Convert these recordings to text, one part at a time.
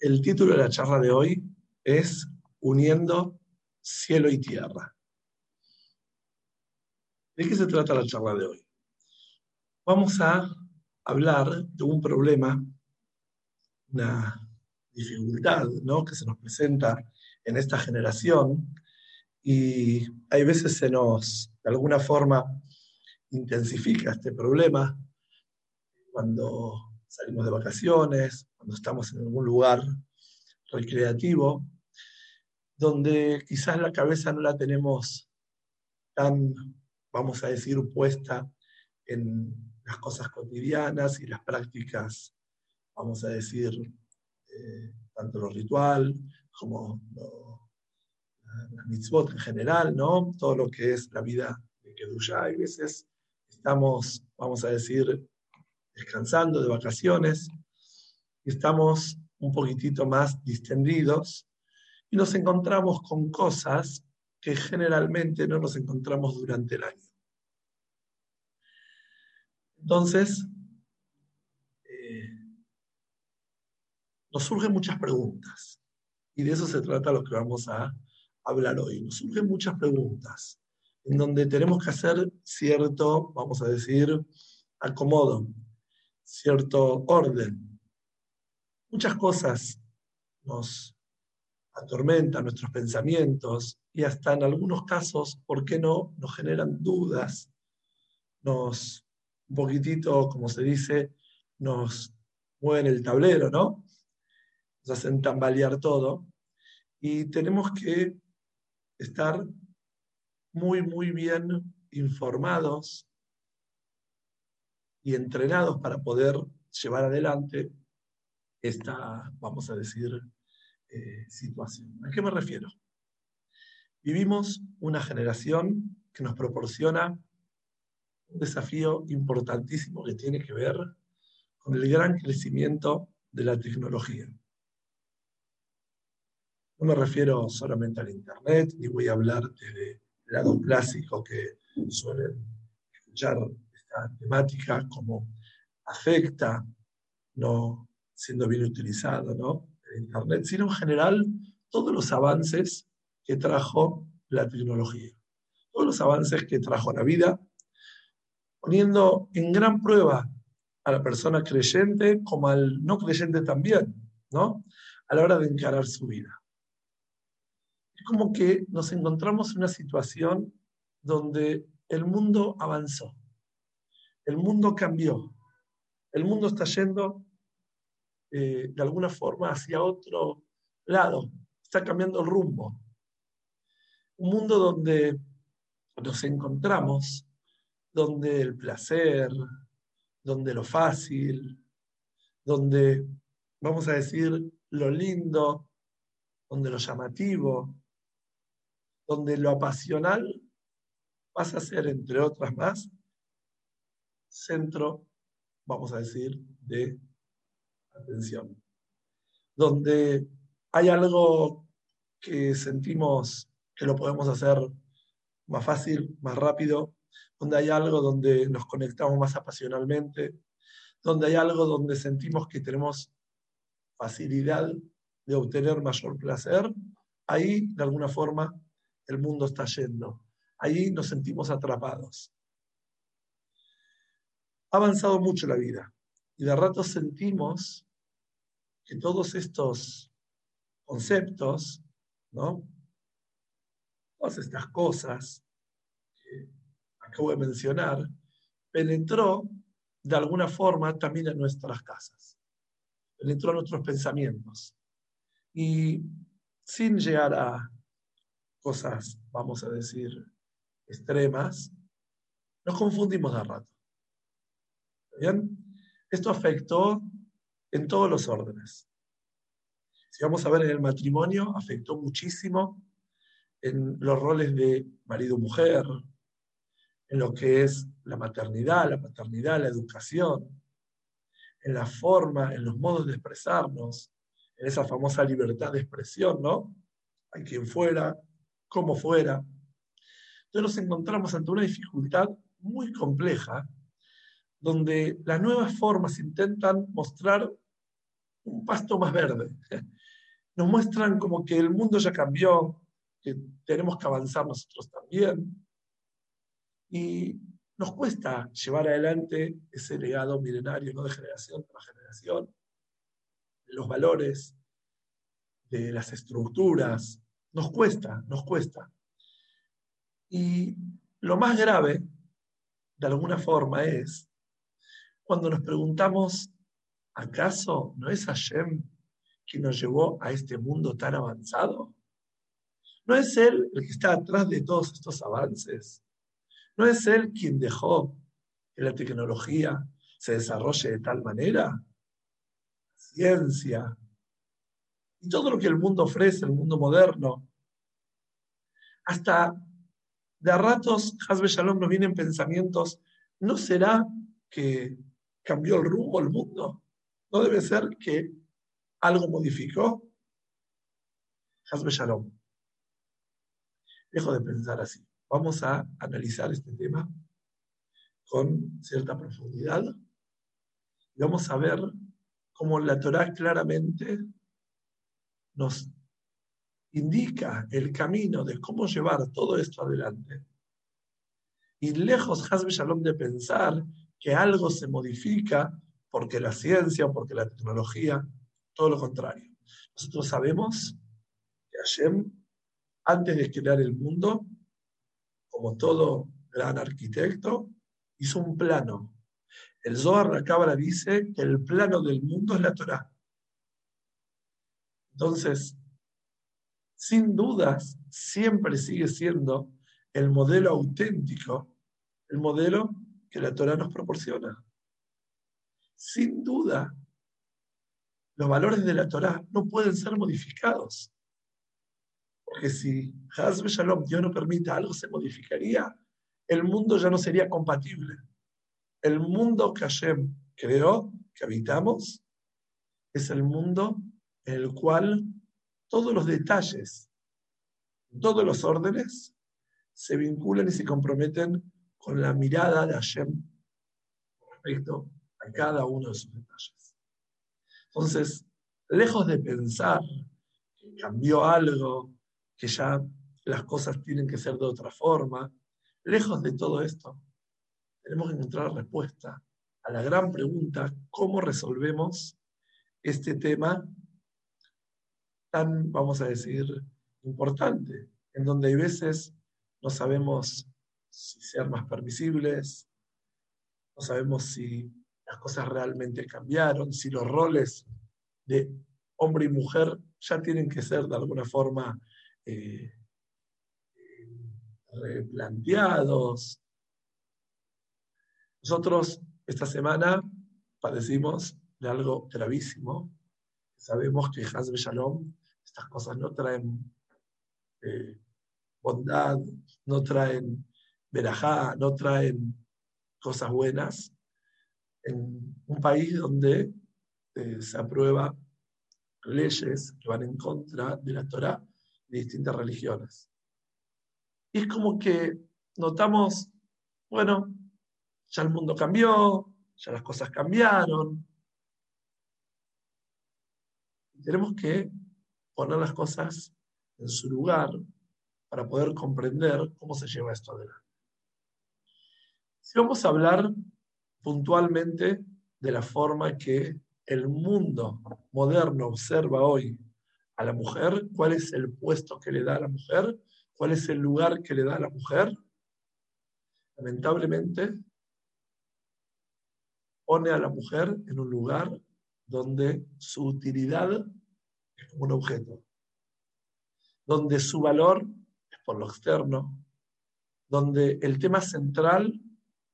El título de la charla de hoy es Uniendo cielo y tierra. ¿De qué se trata la charla de hoy? Vamos a hablar de un problema, una dificultad ¿no? que se nos presenta en esta generación y hay veces se nos, de alguna forma, intensifica este problema cuando salimos de vacaciones, cuando estamos en algún lugar recreativo, donde quizás la cabeza no la tenemos tan, vamos a decir, puesta en las cosas cotidianas y las prácticas, vamos a decir, eh, tanto lo ritual como lo, mitzvot en general, ¿no? Todo lo que es la vida de Kedusha. Hay veces estamos, vamos a decir, descansando de vacaciones estamos un poquitito más distendidos y nos encontramos con cosas que generalmente no nos encontramos durante el año. Entonces, eh, nos surgen muchas preguntas y de eso se trata lo que vamos a hablar hoy. Nos surgen muchas preguntas en donde tenemos que hacer cierto, vamos a decir, acomodo, cierto orden. Muchas cosas nos atormentan nuestros pensamientos y hasta en algunos casos, ¿por qué no?, nos generan dudas, nos un poquitito, como se dice, nos mueven el tablero, ¿no? Nos hacen tambalear todo. Y tenemos que estar muy, muy bien informados y entrenados para poder llevar adelante esta, vamos a decir, eh, situación. ¿A qué me refiero? Vivimos una generación que nos proporciona un desafío importantísimo que tiene que ver con el gran crecimiento de la tecnología. No me refiero solamente al Internet, ni voy a hablar del lado clásico que suelen escuchar esta temática, como afecta, no siendo bien utilizado, ¿no? Internet, sino en general todos los avances que trajo la tecnología, todos los avances que trajo la vida poniendo en gran prueba a la persona creyente como al no creyente también, ¿no? A la hora de encarar su vida. Es como que nos encontramos en una situación donde el mundo avanzó, el mundo cambió, el mundo está yendo eh, de alguna forma hacia otro lado, está cambiando el rumbo. Un mundo donde nos encontramos donde el placer, donde lo fácil, donde, vamos a decir, lo lindo, donde lo llamativo, donde lo apasional pasa a ser, entre otras más, centro, vamos a decir, de atención. Donde hay algo que sentimos que lo podemos hacer más fácil, más rápido, donde hay algo donde nos conectamos más apasionalmente, donde hay algo donde sentimos que tenemos facilidad de obtener mayor placer, ahí de alguna forma el mundo está yendo. Ahí nos sentimos atrapados. Ha avanzado mucho la vida y de rato sentimos que todos estos conceptos, ¿no? Todas estas cosas acabo de mencionar, penetró de alguna forma también en nuestras casas, penetró en nuestros pensamientos. Y sin llegar a cosas, vamos a decir, extremas, nos confundimos de rato. ¿Bien? Esto afectó en todos los órdenes. Si vamos a ver en el matrimonio, afectó muchísimo en los roles de marido-mujer, en lo que es la maternidad, la paternidad, la educación, en la forma, en los modos de expresarnos, en esa famosa libertad de expresión, ¿no? Hay quien fuera, como fuera. Entonces nos encontramos ante una dificultad muy compleja, donde las nuevas formas intentan mostrar un pasto más verde. Nos muestran como que el mundo ya cambió, que tenemos que avanzar nosotros también. Y nos cuesta llevar adelante ese legado milenario, no de generación tras generación, los valores, de las estructuras. Nos cuesta, nos cuesta. Y lo más grave, de alguna forma, es cuando nos preguntamos, ¿acaso no es Hashem quien nos llevó a este mundo tan avanzado? ¿No es Él el que está atrás de todos estos avances? ¿No es Él quien dejó que la tecnología se desarrolle de tal manera? Ciencia. Y todo lo que el mundo ofrece, el mundo moderno. Hasta de a ratos, Hasbe Shalom nos vienen pensamientos, ¿no será que cambió el rumbo el mundo? ¿No debe ser que algo modificó? Hasbe Shalom. Dejo de pensar así. Vamos a analizar este tema con cierta profundidad y vamos a ver cómo la Torah claramente nos indica el camino de cómo llevar todo esto adelante. Y lejos, Hasbe Shalom, de pensar que algo se modifica porque la ciencia porque la tecnología, todo lo contrario. Nosotros sabemos que Hashem, antes de crear el mundo, como todo gran arquitecto, hizo un plano. El Zohar, la dice que el plano del mundo es la Torah. Entonces, sin dudas, siempre sigue siendo el modelo auténtico, el modelo que la Torah nos proporciona. Sin duda, los valores de la Torah no pueden ser modificados. Porque si Hazbe Shalom, Dios no permita, algo se modificaría, el mundo ya no sería compatible. El mundo que Hashem creó, que habitamos, es el mundo en el cual todos los detalles, todos los órdenes, se vinculan y se comprometen con la mirada de Hashem respecto a cada uno de sus detalles. Entonces, lejos de pensar que cambió algo, que ya las cosas tienen que ser de otra forma. Lejos de todo esto, tenemos que encontrar respuesta a la gran pregunta, ¿cómo resolvemos este tema tan, vamos a decir, importante, en donde hay veces no sabemos si ser más permisibles, no sabemos si las cosas realmente cambiaron, si los roles de hombre y mujer ya tienen que ser de alguna forma eh, replanteados. Nosotros esta semana padecimos de algo gravísimo. Sabemos que Hazbe Shalom, estas cosas no traen eh, bondad, no traen verajá, no traen cosas buenas en un país donde eh, se aprueba leyes que van en contra de la Torah de distintas religiones. Y es como que notamos, bueno, ya el mundo cambió, ya las cosas cambiaron. tenemos que poner las cosas en su lugar para poder comprender cómo se lleva esto adelante. Si vamos a hablar puntualmente de la forma que el mundo moderno observa hoy a la mujer, cuál es el puesto que le da a la mujer, cuál es el lugar que le da a la mujer, lamentablemente pone a la mujer en un lugar donde su utilidad es como un objeto, donde su valor es por lo externo, donde el tema central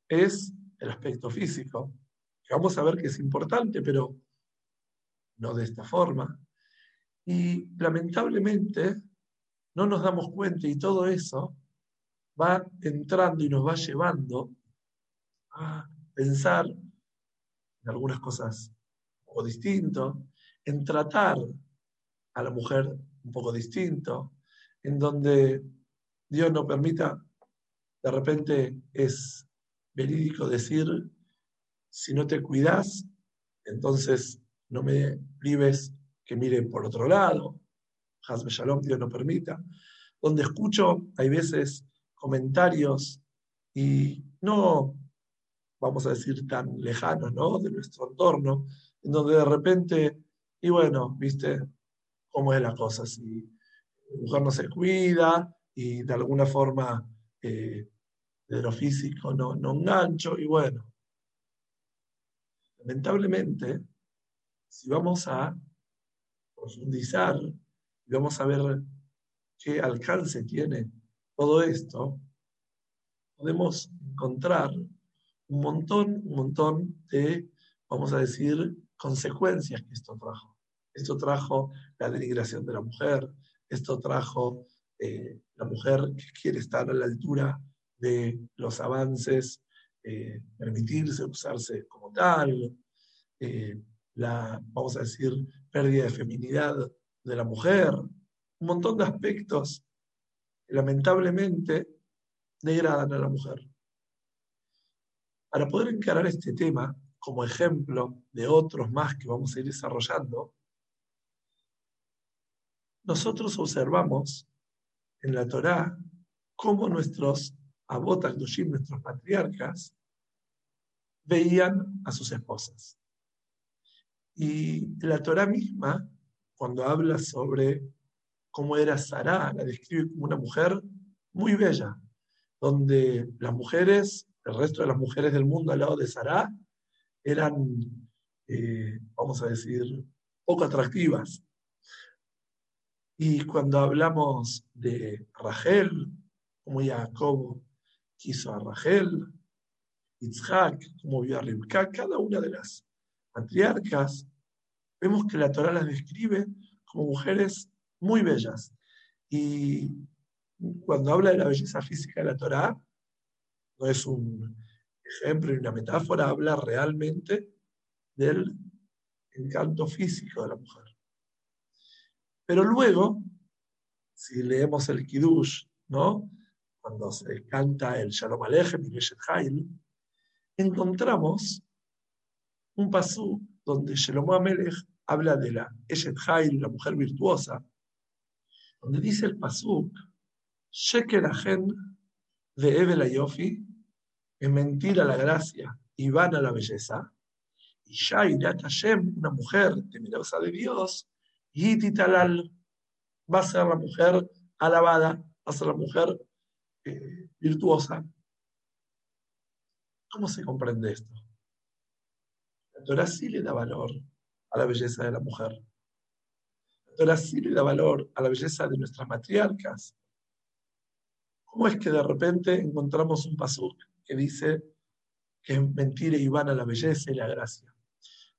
es el aspecto físico, que vamos a ver que es importante, pero no de esta forma, Y lamentablemente no nos damos cuenta y todo eso va entrando y nos va llevando a pensar en algunas cosas un poco distinto, en tratar a la mujer un poco distinto, en donde Dios no permita, de repente es verídico decir, si no te cuidas, entonces no me prives que mire por otro lado, Hasbe Shalom, Dios no permita, donde escucho, hay veces, comentarios y no, vamos a decir, tan lejanos, ¿no? De nuestro entorno, en donde de repente, y bueno, viste cómo es la cosa, si la mujer no se cuida y de alguna forma eh, de lo físico no, no engancho, y bueno, lamentablemente, si vamos a profundizar y vamos a ver qué alcance tiene todo esto, podemos encontrar un montón, un montón de, vamos a decir, consecuencias que esto trajo. Esto trajo la denigración de la mujer, esto trajo eh, la mujer que quiere estar a la altura de los avances, eh, permitirse usarse como tal, eh, la, vamos a decir, pérdida de feminidad de la mujer, un montón de aspectos que lamentablemente degradan a la mujer. Para poder encarar este tema como ejemplo de otros más que vamos a ir desarrollando, nosotros observamos en la Torá cómo nuestros abotas, nuestros patriarcas, veían a sus esposas. Y la Torá misma, cuando habla sobre cómo era Sará, la describe como una mujer muy bella, donde las mujeres, el resto de las mujeres del mundo al lado de Sará, eran, eh, vamos a decir, poco atractivas. Y cuando hablamos de Rachel, como Jacob quiso a Rachel, Yitzhak, como vio a Ribka, cada una de las matriarcas, vemos que la Torah las describe como mujeres muy bellas. Y cuando habla de la belleza física de la Torah, no es un ejemplo y una metáfora, habla realmente del encanto físico de la mujer. Pero luego, si leemos el Kiddush, ¿no? Cuando se canta el Shalom Aleichem y Geshet Hail, encontramos un pasú donde Shalom Amelech habla de la Eshet Hail, la mujer virtuosa, donde dice el pasú, Sheker Agen de Evel Yofi, es mentira la gracia y vana la belleza, y Shairat Hashem, una mujer temerosa de Dios, y Titalal, va a ser la mujer alabada, va a ser la mujer eh, virtuosa. ¿Cómo se comprende esto? La Torah sí le da valor a la belleza de la mujer. La Torah sí le da valor a la belleza de nuestras matriarcas. ¿Cómo es que de repente encontramos un pasuk que dice que mentira y van a la belleza y la gracia?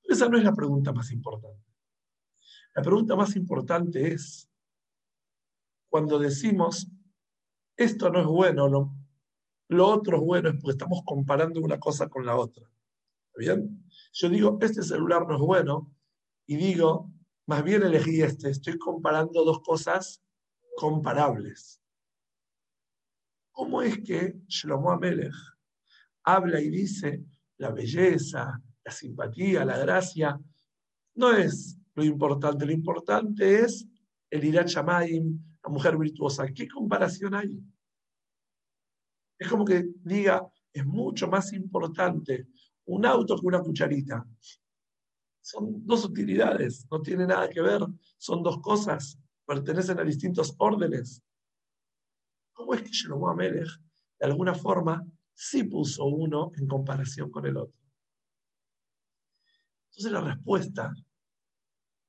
esa no es la pregunta más importante. La pregunta más importante es, cuando decimos, esto no es bueno, lo, lo otro es bueno, es porque estamos comparando una cosa con la otra. ¿Está bien? Yo digo, este celular no es bueno, y digo, más bien elegí este, estoy comparando dos cosas comparables. ¿Cómo es que Shlomo Amelech habla y dice la belleza, la simpatía, la gracia? No es lo importante, lo importante es el Irat Shamayim, la mujer virtuosa. ¿Qué comparación hay? Es como que diga, es mucho más importante un auto que una cucharita. Son dos utilidades, no tiene nada que ver, son dos cosas, pertenecen a distintos órdenes. ¿Cómo es que Shlomo Amelech, de alguna forma, sí puso uno en comparación con el otro? Entonces la respuesta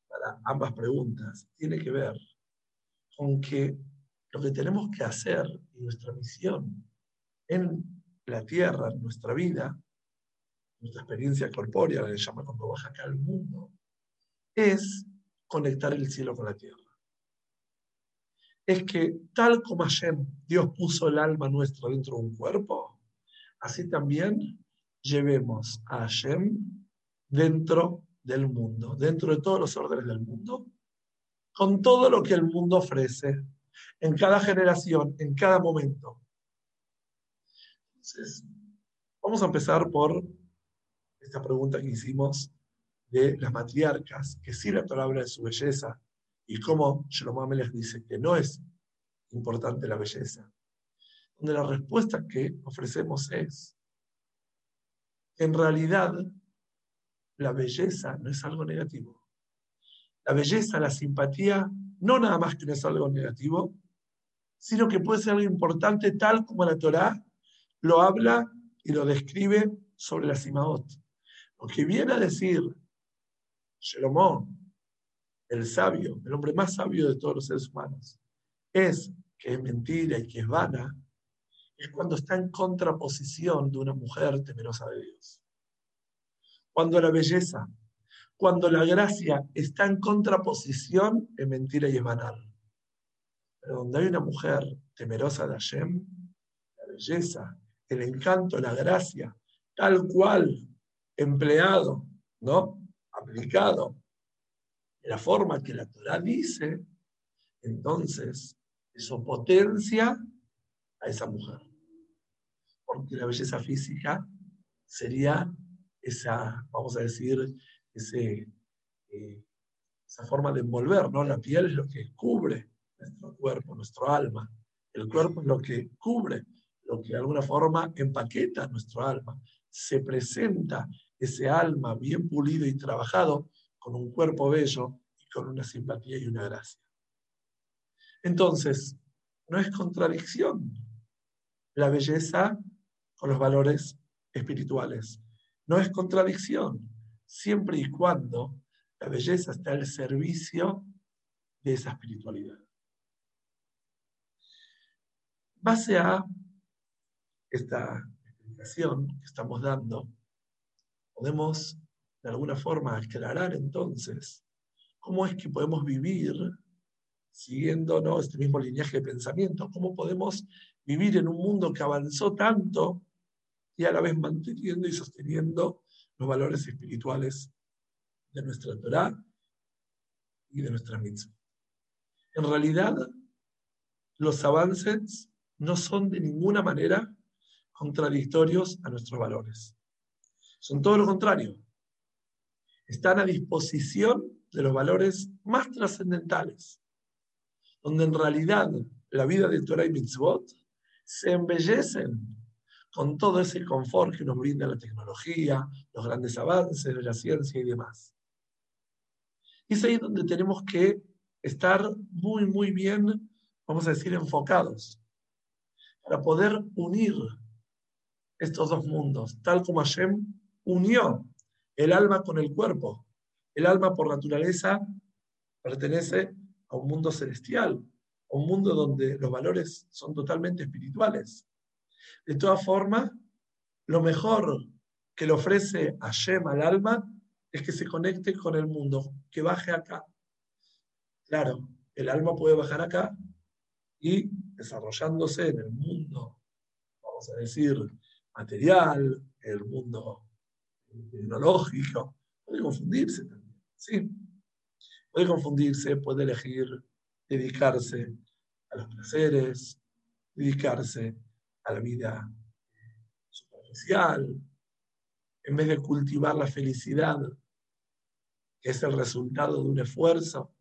para ambas preguntas tiene que ver con que lo que tenemos que hacer en nuestra misión en la tierra, en nuestra vida, nuestra experiencia corpórea, la que llama cuando baja acá al mundo, es conectar el cielo con la tierra. Es que tal como Hashem, Dios puso el alma nuestra dentro de un cuerpo, así también llevemos a Hashem dentro del mundo, dentro de todos los órdenes del mundo, con todo lo que el mundo ofrece, en cada generación, en cada momento. Entonces, vamos a empezar por esta pregunta que hicimos de las matriarcas, que sí la habla de su belleza, y cómo Shlomo les dice que no es importante la belleza. Donde la respuesta que ofrecemos es, en realidad, la belleza no es algo negativo. La belleza, la simpatía, no nada más que no algo negativo, sino que puede ser algo importante tal como la Torá lo habla y lo describe sobre la Simaot. Lo que viene a decir Shalomó, el sabio, el hombre más sabio de todos los seres humanos, es que es mentira y que es vana, es cuando está en contraposición de una mujer temerosa de Dios. Cuando la belleza, cuando la gracia está en contraposición, es mentira y es banal. Pero donde hay una mujer temerosa de Hashem, la belleza, el encanto, la gracia, tal cual empleado, ¿no? Aplicado de la forma que la Torah dice, entonces eso potencia a esa mujer. Porque la belleza física sería esa, vamos a decir, eh, esa forma de envolver, ¿no? La piel es lo que cubre nuestro cuerpo, nuestro alma. El cuerpo es lo que cubre, lo que de alguna forma empaqueta nuestro alma. Se presenta ese alma bien pulido y trabajado con un cuerpo bello y con una simpatía y una gracia. Entonces, no es contradicción la belleza con los valores espirituales. No es contradicción, siempre y cuando la belleza está al servicio de esa espiritualidad. Base a esta explicación que estamos dando, podemos de alguna forma aclarar entonces cómo es que podemos vivir siguiendo ¿no? este mismo lineaje de pensamiento, cómo podemos vivir en un mundo que avanzó tanto y a la vez manteniendo y sosteniendo los valores espirituales de nuestra Torah y de nuestra mitzvah. En realidad, los avances no son de ninguna manera contradictorios a nuestros valores. Son todo lo contrario. Están a disposición de los valores más trascendentales, donde en realidad la vida de Torah y Mitzvot se embellecen con todo ese confort que nos brinda la tecnología, los grandes avances de la ciencia y demás. Y es ahí donde tenemos que estar muy, muy bien, vamos a decir, enfocados, para poder unir estos dos mundos, tal como Hashem unió el alma con el cuerpo. El alma por naturaleza pertenece a un mundo celestial, a un mundo donde los valores son totalmente espirituales. De todas formas, lo mejor que le ofrece Hashem al alma es que se conecte con el mundo, que baje acá. Claro, el alma puede bajar acá y desarrollándose en el mundo, vamos a decir, material, el mundo tecnológico, puede confundirse también, ¿sí? Puede confundirse, puede elegir dedicarse a los placeres, dedicarse a la vida superficial, en vez de cultivar la felicidad, que es el resultado de un esfuerzo,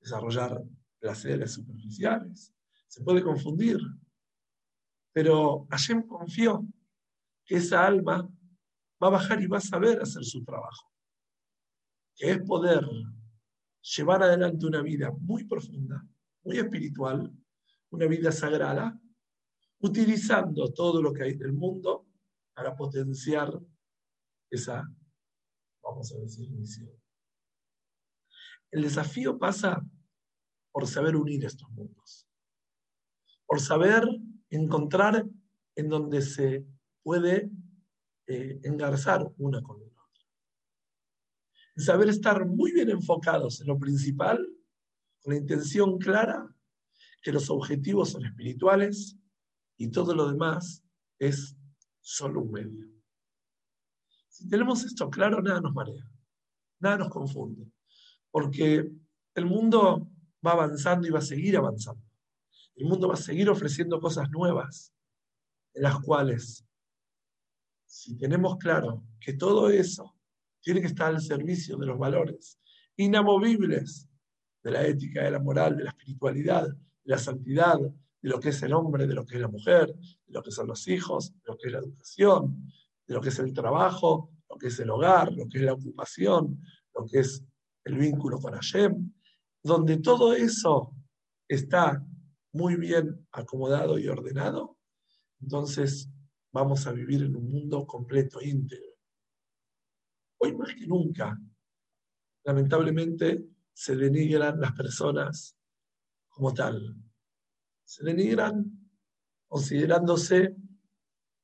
desarrollar placeres superficiales. Se puede confundir. Pero Hashem confió que esa alma va a bajar y va a saber hacer su trabajo, que es poder llevar adelante una vida muy profunda, muy espiritual, una vida sagrada, utilizando todo lo que hay del mundo para potenciar esa, vamos a decir, misión. El desafío pasa por saber unir estos mundos, por saber encontrar en donde se puede eh, engarzar una con la otra. saber estar muy bien enfocados en lo principal, con la intención clara que los objetivos son espirituales y todo lo demás es solo un medio. Si tenemos esto claro, nada nos marea, nada nos confunde, porque el mundo va avanzando y va a seguir avanzando. El mundo va a seguir ofreciendo cosas nuevas, en las cuales, si tenemos claro que todo eso tiene que estar al servicio de los valores inamovibles de la ética, de la moral, de la espiritualidad, de la santidad, de lo que es el hombre, de lo que es la mujer, de lo que son los hijos, de lo que es la educación, de lo que es el trabajo, lo que es el hogar, lo que es la ocupación, lo que es el vínculo con Hashem, donde todo eso está muy bien acomodado y ordenado, entonces vamos a vivir en un mundo completo, íntegro. Hoy más que nunca, lamentablemente, se denigran las personas como tal. Se denigran considerándose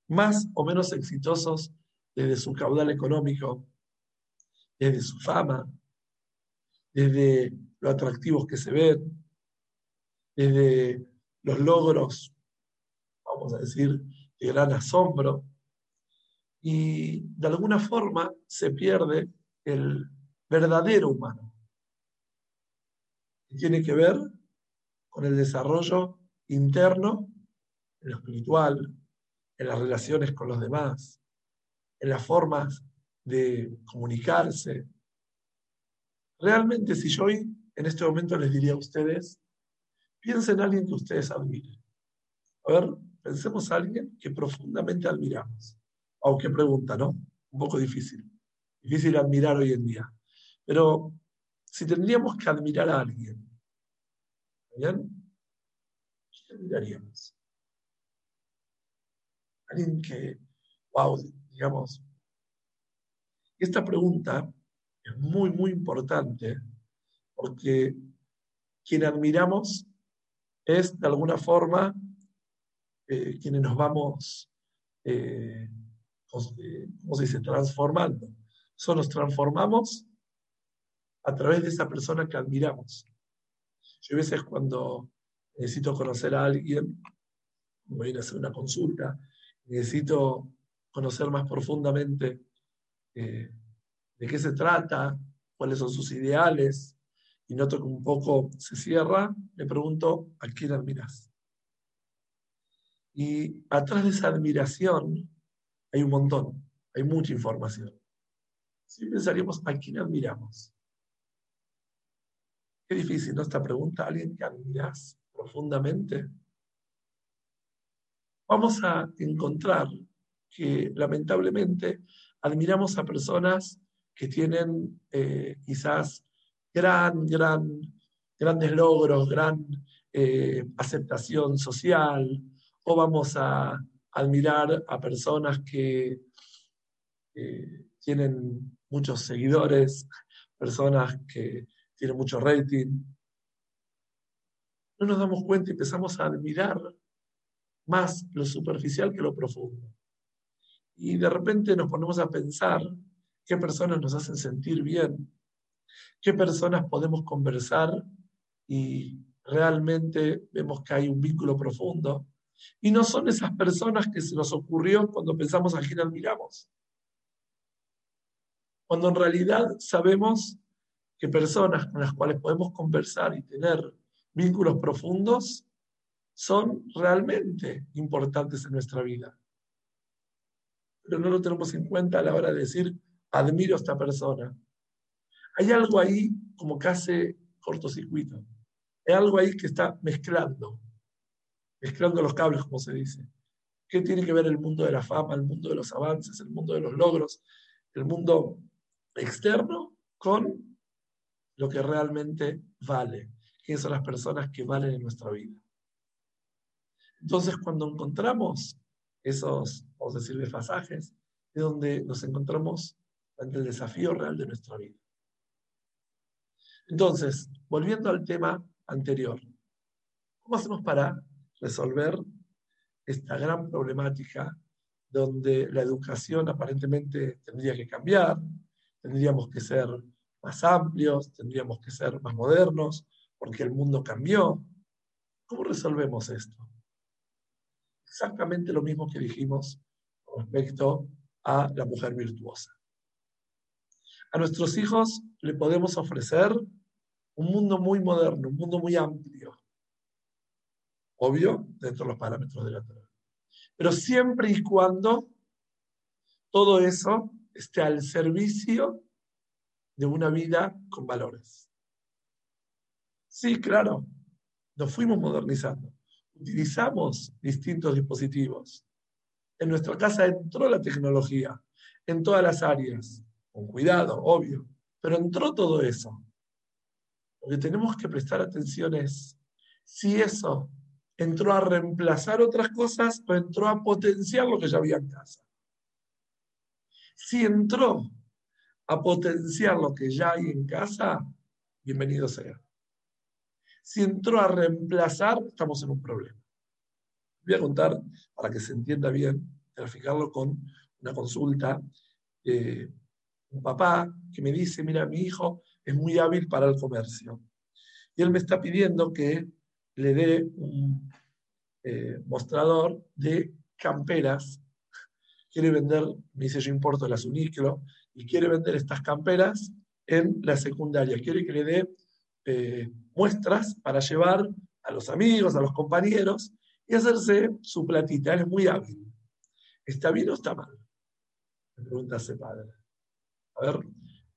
más o menos exitosos desde su caudal económico, desde su fama, desde lo atractivos que se ven, desde los logros, vamos a decir, de gran asombro, y de alguna forma se pierde el verdadero humano, que tiene que ver con el desarrollo interno, en lo espiritual, en las relaciones con los demás, en las formas de comunicarse. Realmente, si yo hoy en este momento les diría a ustedes, Piensen en alguien que ustedes admiren. A ver, pensemos a alguien que profundamente admiramos. Aunque pregunta, ¿no? Un poco difícil. Difícil admirar hoy en día. Pero si tendríamos que admirar a alguien, ¿bien? ¿Qué admiraríamos? Alguien que, wow, digamos. Esta pregunta es muy, muy importante porque quien admiramos es de alguna forma eh, quienes nos vamos, eh, eh, ¿cómo se dice?, transformando. Eso nos transformamos a través de esa persona que admiramos. Yo a veces cuando necesito conocer a alguien, viene a hacer una consulta, necesito conocer más profundamente de qué se trata, cuáles son sus ideales, y noto que un poco se cierra, le pregunto, ¿a quién admiras? Y atrás de esa admiración hay un montón, hay mucha información. Si pensaríamos, ¿a quién admiramos? Qué difícil, ¿no? Esta pregunta, ¿alguien que admiras profundamente? Vamos a encontrar que lamentablemente admiramos a personas que tienen eh, quizás gran, gran, grandes logros, gran eh, aceptación social, o vamos a admirar a personas que tienen muchos seguidores, personas que tienen mucho rating. No nos damos cuenta y empezamos a admirar más lo superficial que lo profundo. Y de repente nos ponemos a pensar qué personas nos hacen sentir bien, qué personas podemos conversar y realmente vemos que hay un vínculo profundo. Y no son esas personas que se nos ocurrió cuando pensamos a quién admiramos. Cuando en realidad sabemos que personas con las cuales podemos conversar y tener vínculos profundos son realmente importantes en nuestra vida. Pero no lo tenemos en cuenta a la hora de decir, admiro a esta persona, hay algo ahí como que hace cortocircuito. Hay algo ahí que está mezclando, mezclando los cables, como se dice. ¿Qué tiene que ver el mundo de la fama, el mundo de los avances, el mundo de los logros, el mundo externo con lo que realmente vale? ¿Quiénes son las personas que valen en nuestra vida? Entonces, cuando encontramos esos, vamos a decir, desfasajes, es donde nos encontramos ante el desafío real de nuestra vida. Entonces, volviendo al tema anterior, ¿cómo hacemos para resolver esta gran problemática donde la educación aparentemente tendría que cambiar, tendríamos que ser más amplios, tendríamos que ser más modernos, porque el mundo cambió. ¿Cómo resolvemos esto? Exactamente lo mismo que dijimos respecto a la mujer virtuosa. A nuestros hijos le podemos ofrecer un mundo muy moderno, un mundo muy amplio. Obvio, dentro de los parámetros de la Torah. Pero siempre y cuando todo eso esté al servicio de una vida con valores. Sí, claro, nos fuimos modernizando. Utilizamos distintos dispositivos. En nuestra casa entró la tecnología en todas las áreas, con cuidado, obvio, pero entró todo eso. Lo que tenemos que prestar atención es si eso entró a reemplazar otras cosas o entró a potenciar lo que ya había en casa. Si entró a potenciar lo que ya hay en casa, bienvenido sea. Si entró a reemplazar, estamos en un problema. Voy a contar, para que se entienda bien, graficarlo con una consulta de un papá que me dice, mira, mi hijo es muy hábil para el comercio. Y él me está pidiendo que le dé un eh, mostrador de camperas. Quiere vender, me dice, yo importo las Uniclo, y quiere vender estas camperas en la secundaria. Quiere que le dé eh, muestras para llevar a los amigos, a los compañeros y hacerse su platita. Él es muy hábil. ¿Está bien o está mal? Me pregunta ese padre. A ver,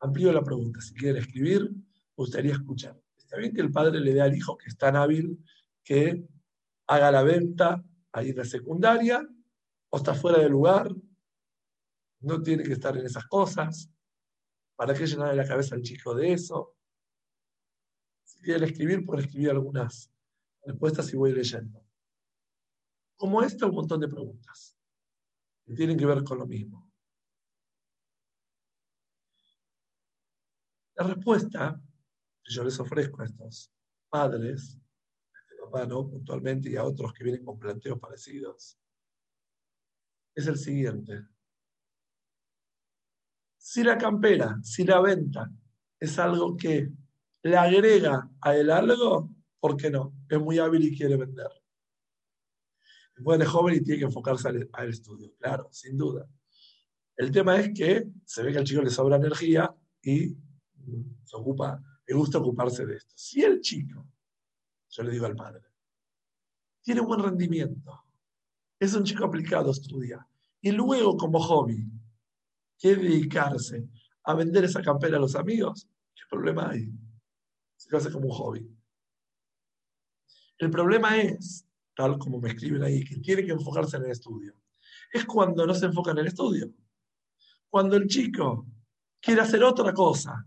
amplío la pregunta. Si quieren escribir, me gustaría escuchar. ¿Está bien que el padre le dé al hijo que es tan hábil que haga la venta ahí en la secundaria? ¿O está fuera de lugar? No tiene que estar en esas cosas. ¿Para qué llenarle la cabeza al chico de eso? Quieren escribir, pueden escribir algunas respuestas y voy leyendo. Como esta, un montón de preguntas que tienen que ver con lo mismo. La respuesta que yo les ofrezco a estos padres, a este papá, ¿no? puntualmente, y a otros que vienen con planteos parecidos, es el siguiente. Si la campera, si la venta es algo que le agrega a él algo, ¿por qué no? Es muy hábil y quiere vender. Bueno, es joven y tiene que enfocarse al, estudio, claro, sin duda. El tema es que se ve que al chico le sobra energía y se ocupa, le gusta ocuparse de esto. Si el chico, yo le digo al padre, tiene buen rendimiento, es un chico aplicado, estudia, y luego como hobby quiere dedicarse a vender esa campera a los amigos, ¿qué problema hay? Se lo hace como un hobby. El problema es, tal como me escriben ahí, que tiene que enfocarse en el estudio. Es cuando no se enfoca en el estudio. Cuando el chico quiere hacer otra cosa,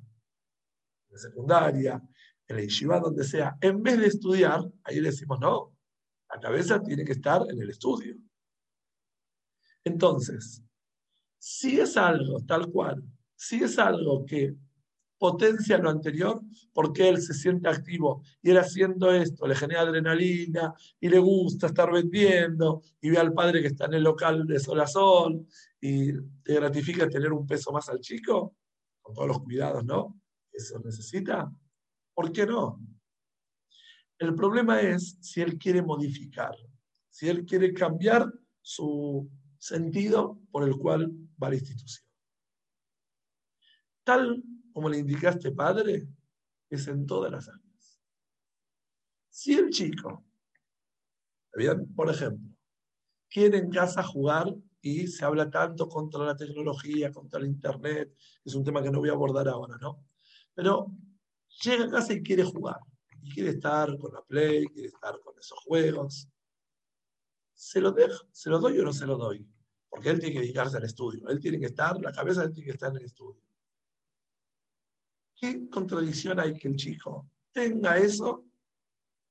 en la secundaria, en la yeshiva, donde sea, en vez de estudiar, ahí le decimos, no, la cabeza tiene que estar en el estudio. Entonces, si es algo tal cual, si es algo que potencia lo anterior, porque él se siente activo y él haciendo esto le genera adrenalina y le gusta estar vendiendo y ve al padre que está en el local de sol a sol y te gratifica tener un peso más al chico, con todos los cuidados, ¿no? Eso necesita. ¿Por qué no? El problema es si él quiere modificar, si él quiere cambiar su sentido por el cual va la institución. Tal como le indicaste, padre, es en todas las áreas. Si el chico, por ejemplo, quiere en casa jugar y se habla tanto contra la tecnología, contra el Internet, es un tema que no voy a abordar ahora, ¿no? Pero llega a casa y quiere jugar, y quiere estar con la Play, quiere estar con esos juegos. ¿Se lo dejo? ¿Se lo doy o no se lo doy? porque él tiene que dedicarse al estudio, él tiene que estar, la cabeza tiene que estar en el estudio. ¿Qué contradicción hay que el chico tenga eso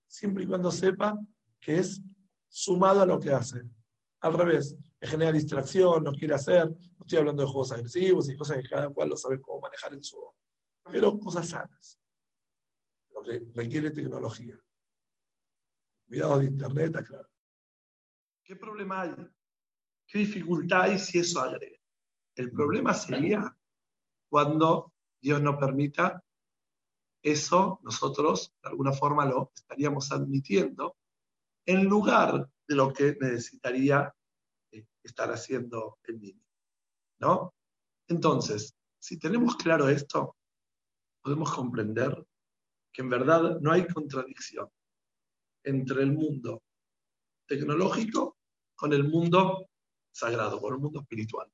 siempre y cuando sepa que es sumado a lo que hace? Al revés, le genera distracción, no quiere hacer, no estoy hablando de juegos agresivos y cosas que cada cual lo sabe cómo manejar en su pero cosas sanas, lo que requiere tecnología. Cuidado de internet, claro. ¿Qué problema hay? ¿Qué dificultad hay si eso agrega? El problema sería cuando Dios no permita, eso nosotros de alguna forma lo estaríamos admitiendo en lugar de lo que necesitaría eh, estar haciendo el niño. ¿No? Entonces, si tenemos claro esto, podemos comprender que en verdad no hay contradicción entre el mundo tecnológico con el mundo sagrado, con el mundo espiritual.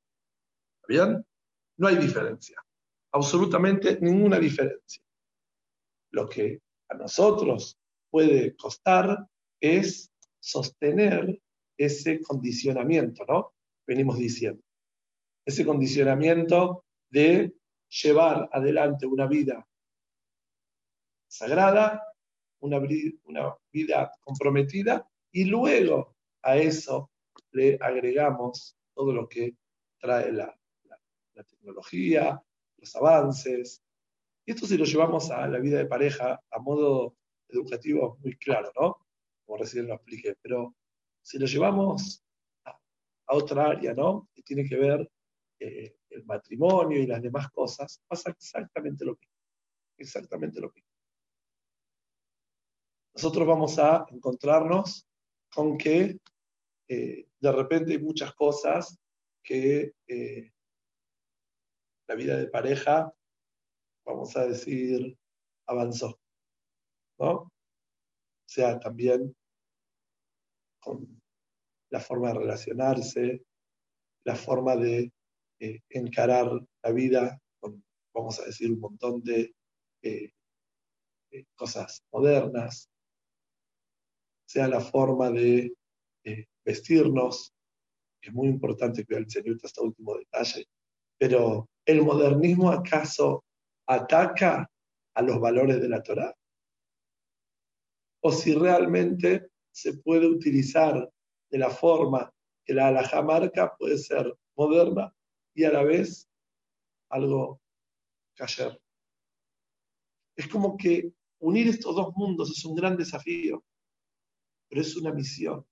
¿Está bien? No hay diferencia, absolutamente ninguna diferencia. Lo que a nosotros puede costar es sostener ese condicionamiento, ¿no? Venimos diciendo. Ese condicionamiento de llevar adelante una vida sagrada, una, vida comprometida, y luego a eso le agregamos todo lo que trae la, tecnología, los avances. Y esto si lo llevamos a la vida de pareja a modo educativo muy claro, ¿no? Como recién lo expliqué, pero si lo llevamos a, otra área, ¿no? Que tiene que ver eh, el matrimonio y las demás cosas, pasa exactamente lo mismo. Exactamente lo mismo. Nosotros vamos a encontrarnos con que eh, de repente hay muchas cosas que eh, la vida de pareja, vamos a decir, avanzó. ¿No? O sea, también con la forma de relacionarse, la forma de eh, encarar la vida con, vamos a decir, un montón de cosas modernas, sea la forma de eh, vestirnos, es muy importante que el Señor hasta último detalle, pero ¿el modernismo acaso ataca a los valores de la Torah? O si realmente se puede utilizar de la forma que la alhaja marca, puede ser moderna y a la vez algo cayer. Es como que unir estos dos mundos es un gran desafío pero es una misión.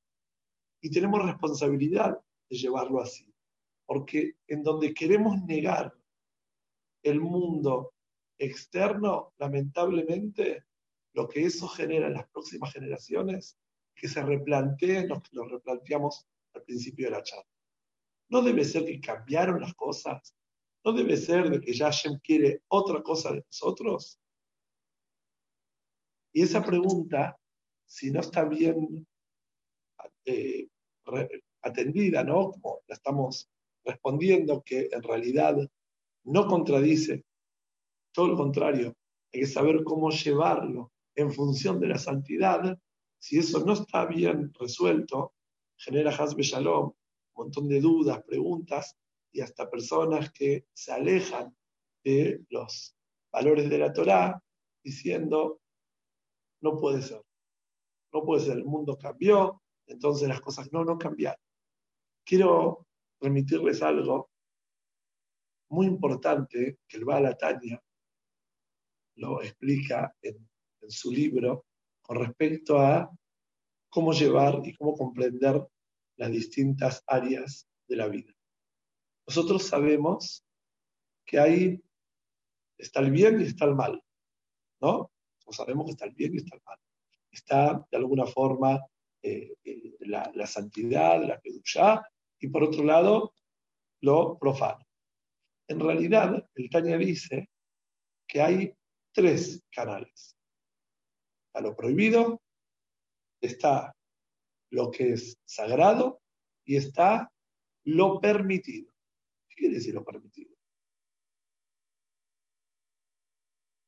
Y tenemos responsabilidad de llevarlo así, porque en donde queremos negar el mundo externo, lamentablemente, lo que eso genera en las próximas generaciones, que se replanteen lo que nos replanteamos al principio de la charla. No debe ser que cambiaron las cosas, no debe ser de que ya Hashem quiere otra cosa de nosotros. Y esa pregunta si no está bien eh, atendida, ¿no? Como la estamos respondiendo, que en realidad no contradice, todo lo contrario, hay que saber cómo llevarlo en función de la santidad. Si eso no está bien resuelto, genera Hasbe Shalom, un montón de dudas, preguntas y hasta personas que se alejan de los valores de la Torá diciendo, no puede ser no puede ser, el mundo cambió, entonces las cosas no, no cambiaron. Quiero remitirles algo muy importante que el Balatania lo explica en, su libro con respecto a cómo llevar y cómo comprender las distintas áreas de la vida. Nosotros sabemos que hay, está el bien y está el mal, ¿no? sabemos que está el bien y está el mal está de alguna forma eh, eh, la, santidad, la Kedushá, y por otro lado, lo profano. En realidad, el Tania dice que hay tres canales. A lo prohibido, está lo que es sagrado y está lo permitido. ¿Qué quiere decir lo permitido?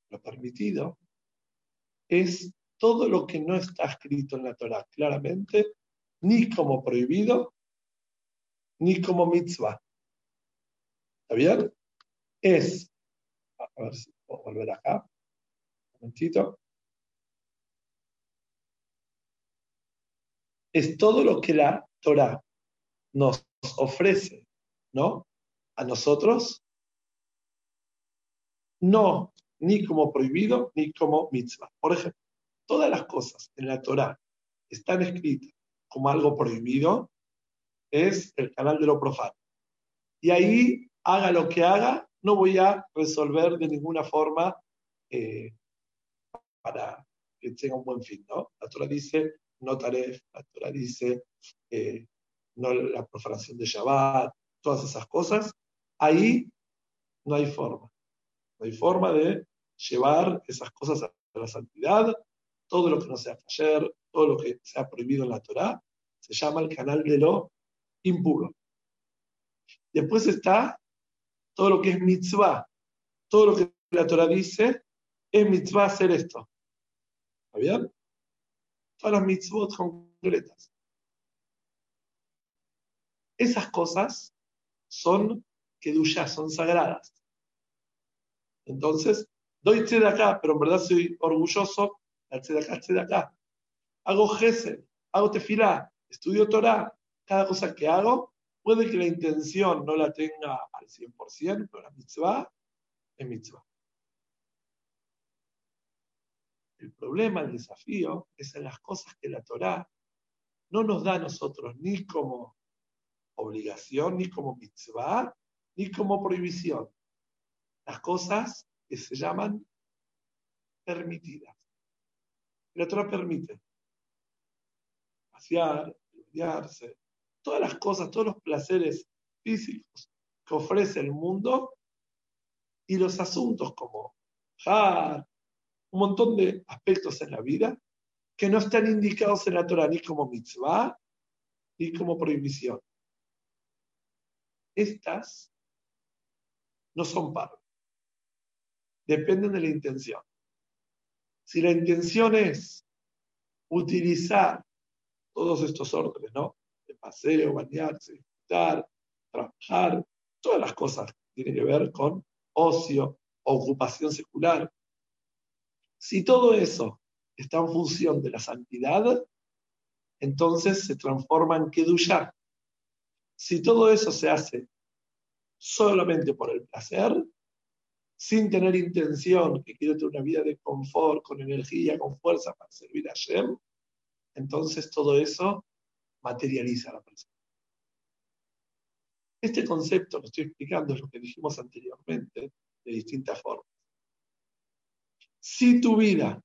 Lo permitido es todo lo que no está escrito en la Torah claramente, ni como prohibido, ni como mitzvah. ¿Está bien? Es, a ver si puedo volver acá, un momentito. Es todo lo que la Torah nos ofrece, ¿no? A nosotros, no ni como prohibido ni como mitzvah. Por ejemplo, todas las cosas en la Torah están escritas como algo prohibido, es el canal de lo profano. Y ahí, haga lo que haga, no voy a resolver de ninguna forma eh, para que tenga un buen fin, ¿no? La Torah dice, no taref, la Torah dice, eh, no la profanación de Shabbat, todas esas cosas, ahí no hay forma. No hay forma de llevar esas cosas a la santidad, todo lo que no sea ayer, todo lo que se ha prohibido en la Torah, se llama el canal de lo impuro. Después está todo lo que es mitzvah, todo lo que la Torah dice, es mitzvah hacer esto. ¿Está bien? Todas las mitzvot concretas. Esas cosas son kedusha, son sagradas. Entonces, doy de acá, pero en verdad soy orgulloso, de acá, de acá. Hago gesed, hago tefilá, estudio Torah, cada cosa que hago, puede que la intención no la tenga al 100%, pero la mitzvah es mitzvah. El problema, el desafío, es en las cosas que la Torah no nos da a nosotros ni como obligación, ni como mitzvah, ni como prohibición. Las cosas que se llaman permitidas. La Torah permite pasear, estudiarse, todas las cosas, todos los placeres físicos que ofrece el mundo y los asuntos como un montón de aspectos en la vida que no están indicados en la Torah ni como mitzvah ni como prohibición. Estas no son paros. Dependen de la intención. Si la intención es utilizar todos estos órdenes, ¿no? Paseo, bañarse, disfrutar, trabajar, todas las cosas que tienen que ver con ocio, ocupación secular. Si todo eso está en función de la santidad, entonces se transforma en Kedusha. Si todo eso se hace solamente por el placer, sin tener intención, que quiero tener una vida de confort, con energía, con fuerza para servir a Shem, entonces todo eso materializa la persona. Este concepto que estoy explicando es lo que dijimos anteriormente de distintas formas. Si tu vida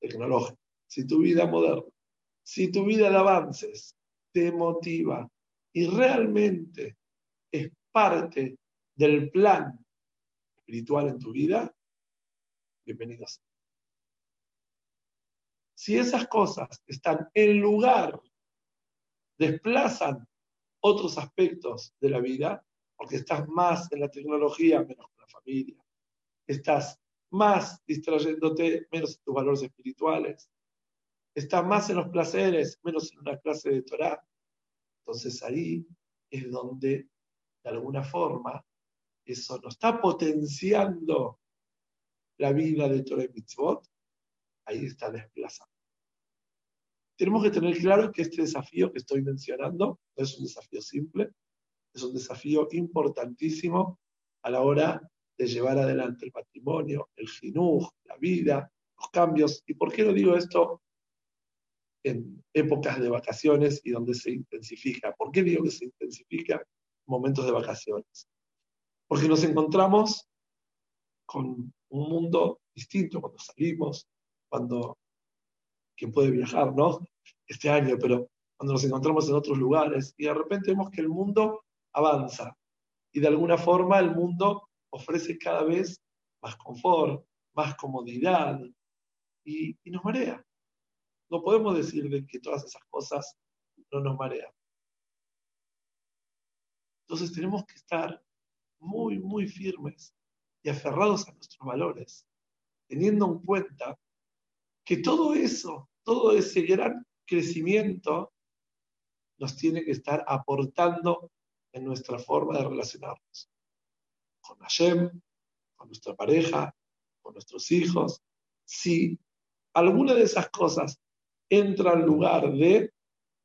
tecnológica, si tu vida moderna, si tu vida de avances te motiva y realmente es parte del plan espiritual en tu vida, bienvenidos. Si esas cosas están en lugar, desplazan otros aspectos de la vida, porque estás más en la tecnología, menos con la familia, estás más distrayéndote, menos en tus valores espirituales, estás más en los placeres, menos en una clase de Torah. Entonces ahí es donde, de alguna forma, eso no está potenciando la vida de Torah y Mitzvot, ahí está desplazando. Tenemos que tener claro que este desafío que estoy mencionando no es un desafío simple, es un desafío importantísimo a la hora de llevar adelante el patrimonio, el jinuj, la vida, los cambios. ¿Y por qué lo digo esto en épocas de vacaciones y donde se intensifica? ¿Por qué digo que se intensifica en momentos de vacaciones? Porque nos encontramos con un mundo distinto cuando salimos, cuando quien puede viajar, ¿no? Este año, pero cuando nos encontramos en otros lugares y de repente vemos que el mundo avanza y de alguna forma el mundo ofrece cada vez más confort, más comodidad y, y nos marea. No podemos decir de que todas esas cosas no nos marean. Entonces tenemos que estar muy, muy firmes y aferrados a nuestros valores, teniendo en cuenta que todo eso, todo ese gran crecimiento nos tiene que estar aportando en nuestra forma de relacionarnos con Hashem, con nuestra pareja, con nuestros hijos. Si alguna de esas cosas entra al lugar de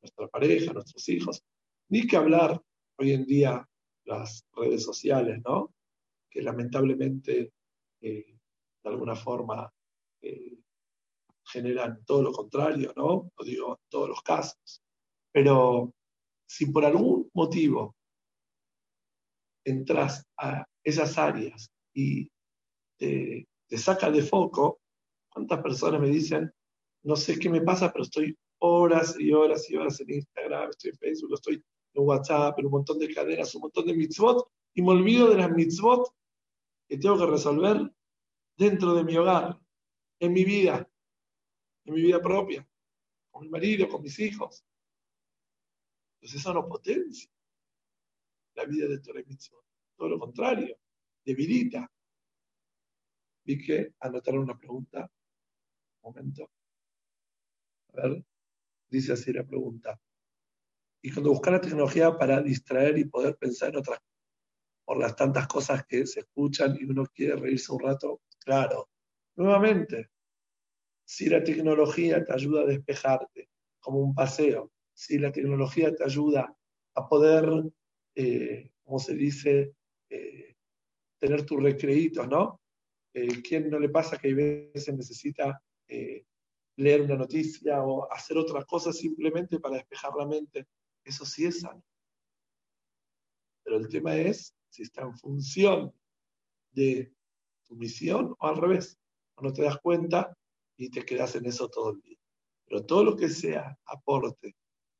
nuestra pareja, nuestros hijos, ni que hablar hoy en día las redes sociales, ¿no? Que lamentablemente, eh, de alguna forma, eh, generan todo lo contrario, ¿no? Lo digo en todos los casos. Pero si por algún motivo entras a esas áreas y te, te saca de foco, ¿cuántas personas me dicen, no sé qué me pasa, pero estoy horas y horas y horas en Instagram, estoy en Facebook, estoy en WhatsApp, en un montón de cadenas, un montón de mitzvot, y me olvido de las mitzvot que tengo que resolver dentro de mi hogar, en mi vida, en mi vida propia, con mi marido, con mis hijos. Entonces eso no potencia la vida de Torah. Todo lo contrario, debilita. Vi que anotaron una pregunta. Un momento. A ver, dice así la pregunta. Y cuando buscar la tecnología para distraer y poder pensar en otras por las tantas cosas que se escuchan y uno quiere reírse un rato, claro. Nuevamente, si la tecnología te ayuda a despejarte, como un paseo, si la tecnología te ayuda a poder, eh, como se dice, eh, tener tus recreitos, ¿no? Eh, ¿Quién no le pasa que a veces necesita eh, leer una noticia o hacer otra cosa simplemente para despejar la mente? Eso sí es sano. Pero el tema es si está en función de tu misión o al revés. O no te das cuenta y te quedas en eso todo el día. Pero todo lo que sea aporte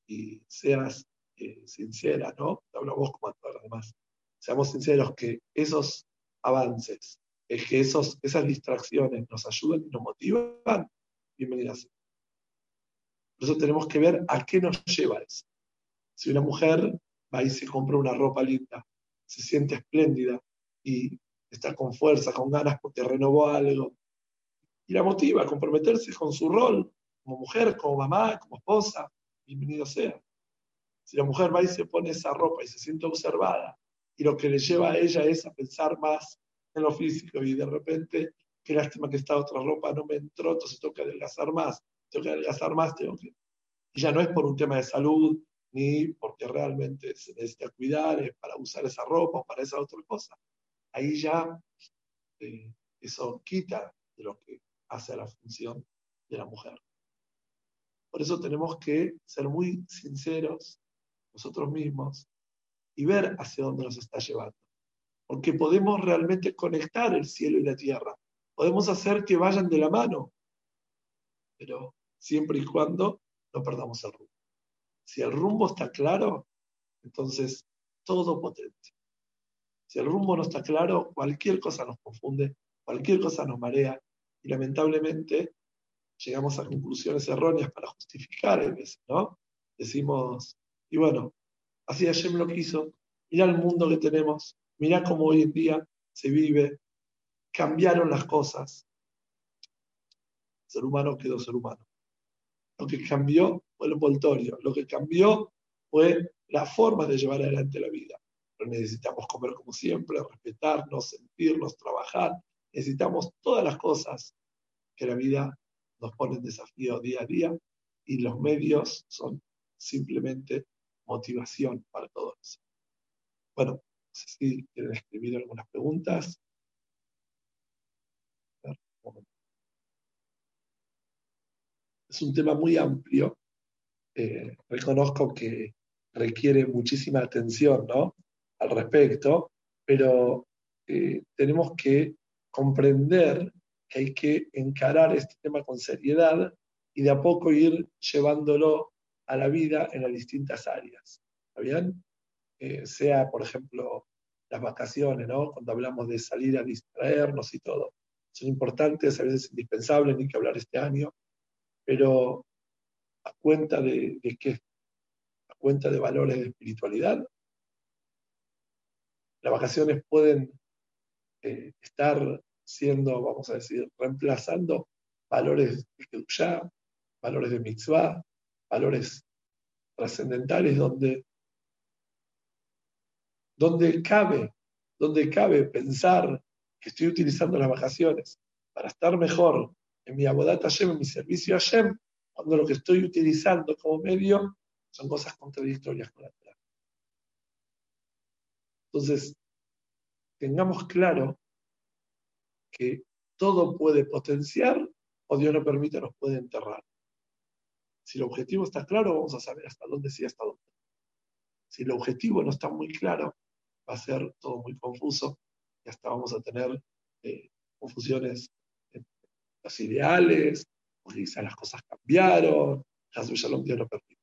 y seas eh, sincera, ¿no? Te hablo vos como a todos los demás. Seamos sinceros que esos avances, es que esos, esas distracciones nos ayudan y nos motivan, bienvenidas. Por eso tenemos que ver a qué nos lleva eso. Si una mujer va y se compra una ropa linda, se siente espléndida y está con fuerza, con ganas porque renovó algo, y la motiva a comprometerse con su rol como mujer, como mamá, como esposa, bienvenido sea. Si la mujer va y se pone esa ropa y se siente observada, y lo que le lleva a ella es a pensar más en lo físico, y de repente, qué lástima que esta otra ropa no me entró, entonces tengo que adelgazar más, tengo que adelgazar más, tengo que... Y ya no es por un tema de salud, ni porque realmente se necesita cuidar, es para usar esa ropa o para esa otra cosa. Ahí ya eh, eso quita de lo que hace la función de la mujer. Por eso tenemos que ser muy sinceros nosotros mismos y ver hacia dónde nos está llevando. Porque podemos realmente conectar el cielo y la tierra. Podemos hacer que vayan de la mano, pero siempre y cuando no perdamos el rumbo. Si el rumbo está claro, entonces todo potente. Si el rumbo no está claro, cualquier cosa nos confunde, cualquier cosa nos marea y lamentablemente llegamos a conclusiones erróneas para justificar a veces, ¿no? Decimos, y bueno, así Hashem lo quiso, mira el mundo que tenemos, mira cómo hoy en día se vive, cambiaron las cosas. ser humano quedó ser humano. Lo que cambió fue el envoltorio, lo que cambió fue la forma de llevar adelante la vida. Pero necesitamos comer como siempre, respetarnos, sentirnos, trabajar. Necesitamos todas las cosas que la vida nos pone en desafío día a día y los medios son simplemente motivación para todo eso. Bueno, no sé si quieren escribir algunas preguntas. Es un tema muy amplio. Eh, reconozco que requiere muchísima atención ¿no? al respecto, pero eh, tenemos que comprender que hay que encarar este tema con seriedad y de a poco ir llevándolo a la vida en las distintas áreas. ¿Está bien? Eh, sea, por ejemplo, las vacaciones, ¿no? Cuando hablamos de salir a distraernos y todo. Son importantes, a veces indispensables, ni que hablar este año, pero a cuenta de, qué? A cuenta de valores de espiritualidad. Las vacaciones pueden eh, estar siendo, vamos a decir, reemplazando valores de Kedushá, valores de mitzvah, valores trascendentales donde, donde cabe, donde cabe pensar que estoy utilizando las vacaciones para estar mejor en mi abodat Hashem, en mi servicio a Hashem, cuando lo que estoy utilizando como medio son cosas contradictorias con la Torah. Entonces, tengamos claro que todo puede potenciar o Dios no permite nos puede enterrar. Si el objetivo está claro, vamos a saber hasta dónde sí, hasta dónde. Si el objetivo no está muy claro, va a ser todo muy confuso y hasta vamos a tener eh, confusiones en los ideales, porque quizás las cosas cambiaron, Shalom Dios lo permite.